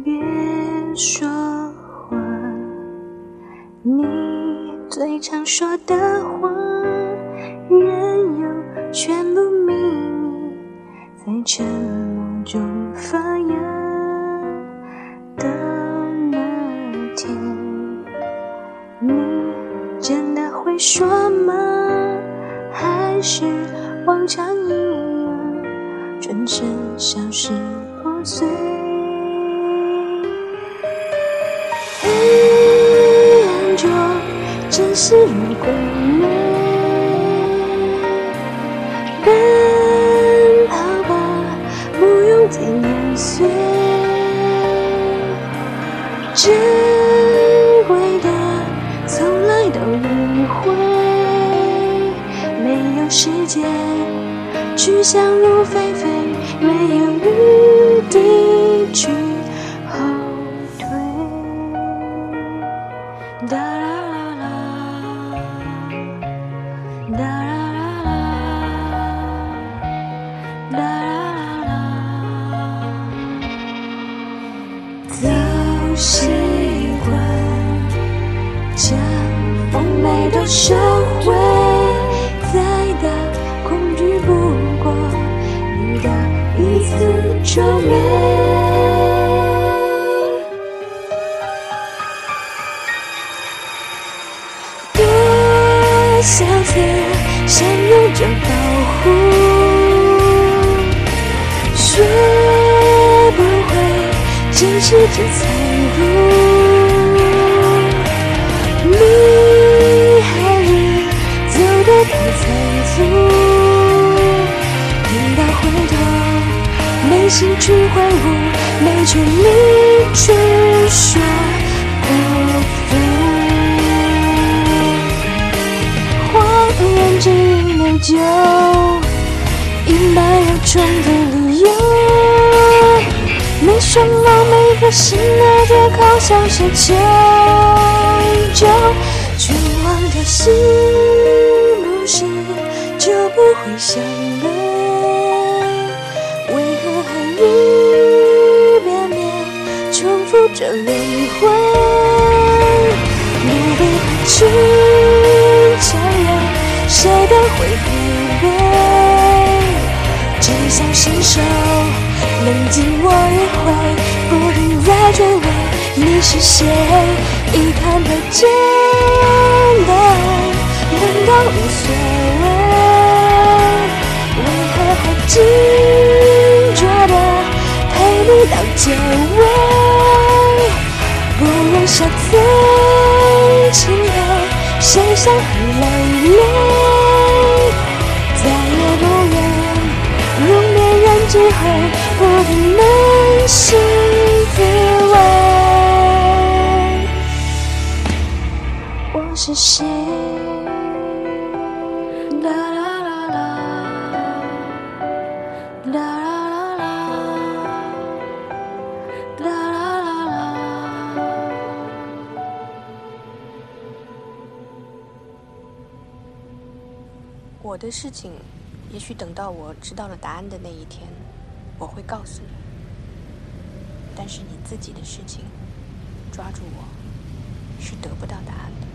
别说话，你最常说的话，任由全部秘密在沉默中发芽的那天，你真的会说吗？还是往常一样，转身消失破碎？是如鬼魅。奔跑吧，不用再碾碎。珍贵的，从来都迂回。没有时间去想入非非，早习惯将丰美都收回，再大恐惧不过你的一丝皱眉。多想用着保护，学不会坚持着残酷。你还是走得太仓促，等到回头，没心去欢呼，没权利去说内疚，隐瞒又充分理由。没什么，每个新的借口像是迁就。绝望的心不是就不会想泪？为何还一遍遍重复着轮回？努力去承认，谁都会伸手冷静我一回，不停在追问你是谁。已看得见的爱，难道无所谓？为何还执着的陪你到结尾？不愿下最亲爱，谁伤痕累累？我是谁？啦啦啦啦，啦啦啦啦，啦啦啦啦。我的事情，也许等到我知道了答案的那一天，我会告诉你。但是你自己的事情，抓住我，是得不到答案的。